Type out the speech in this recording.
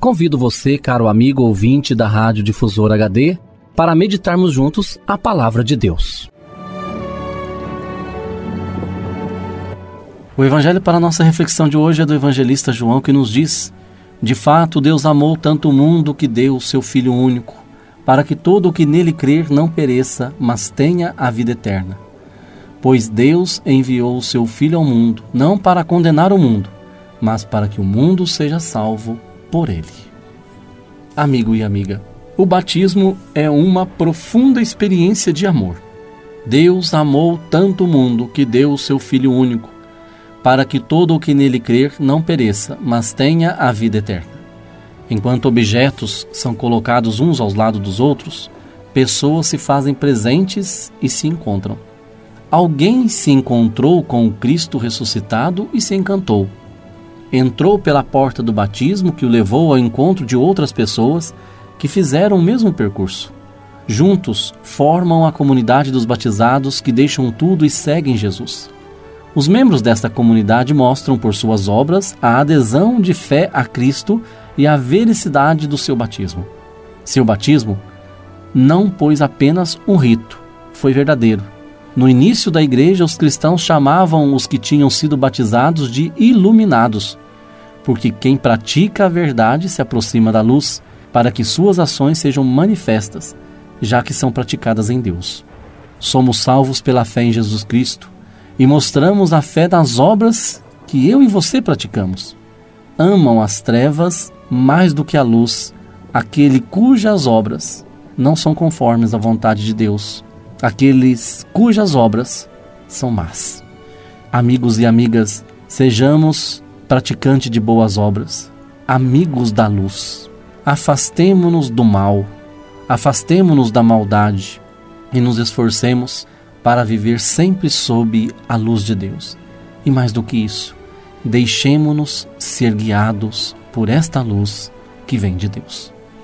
Convido você, caro amigo ouvinte da Rádio Difusor HD, para meditarmos juntos a palavra de Deus. O evangelho para nossa reflexão de hoje é do evangelista João que nos diz: De fato, Deus amou tanto o mundo que deu o seu Filho único, para que todo o que nele crer não pereça, mas tenha a vida eterna. Pois Deus enviou o seu Filho ao mundo, não para condenar o mundo, mas para que o mundo seja salvo por ele. Amigo e amiga, o batismo é uma profunda experiência de amor. Deus amou tanto o mundo que deu o seu Filho único, para que todo o que nele crer não pereça, mas tenha a vida eterna. Enquanto objetos são colocados uns aos lados dos outros, pessoas se fazem presentes e se encontram. Alguém se encontrou com o Cristo ressuscitado e se encantou entrou pela porta do batismo que o levou ao encontro de outras pessoas que fizeram o mesmo percurso. Juntos formam a comunidade dos batizados que deixam tudo e seguem Jesus. Os membros desta comunidade mostram por suas obras a adesão de fé a Cristo e a vericidade do seu batismo. Seu batismo não pôs apenas um rito, foi verdadeiro. No início da igreja, os cristãos chamavam os que tinham sido batizados de iluminados, porque quem pratica a verdade se aproxima da luz, para que suas ações sejam manifestas, já que são praticadas em Deus. Somos salvos pela fé em Jesus Cristo e mostramos a fé das obras que eu e você praticamos. Amam as trevas mais do que a luz, aquele cujas obras não são conformes à vontade de Deus, aqueles cujas obras são más. Amigos e amigas, sejamos praticante de boas obras, amigos da luz. Afastemo-nos do mal, afastemo-nos da maldade e nos esforcemos para viver sempre sob a luz de Deus. E mais do que isso, deixemo-nos ser guiados por esta luz que vem de Deus.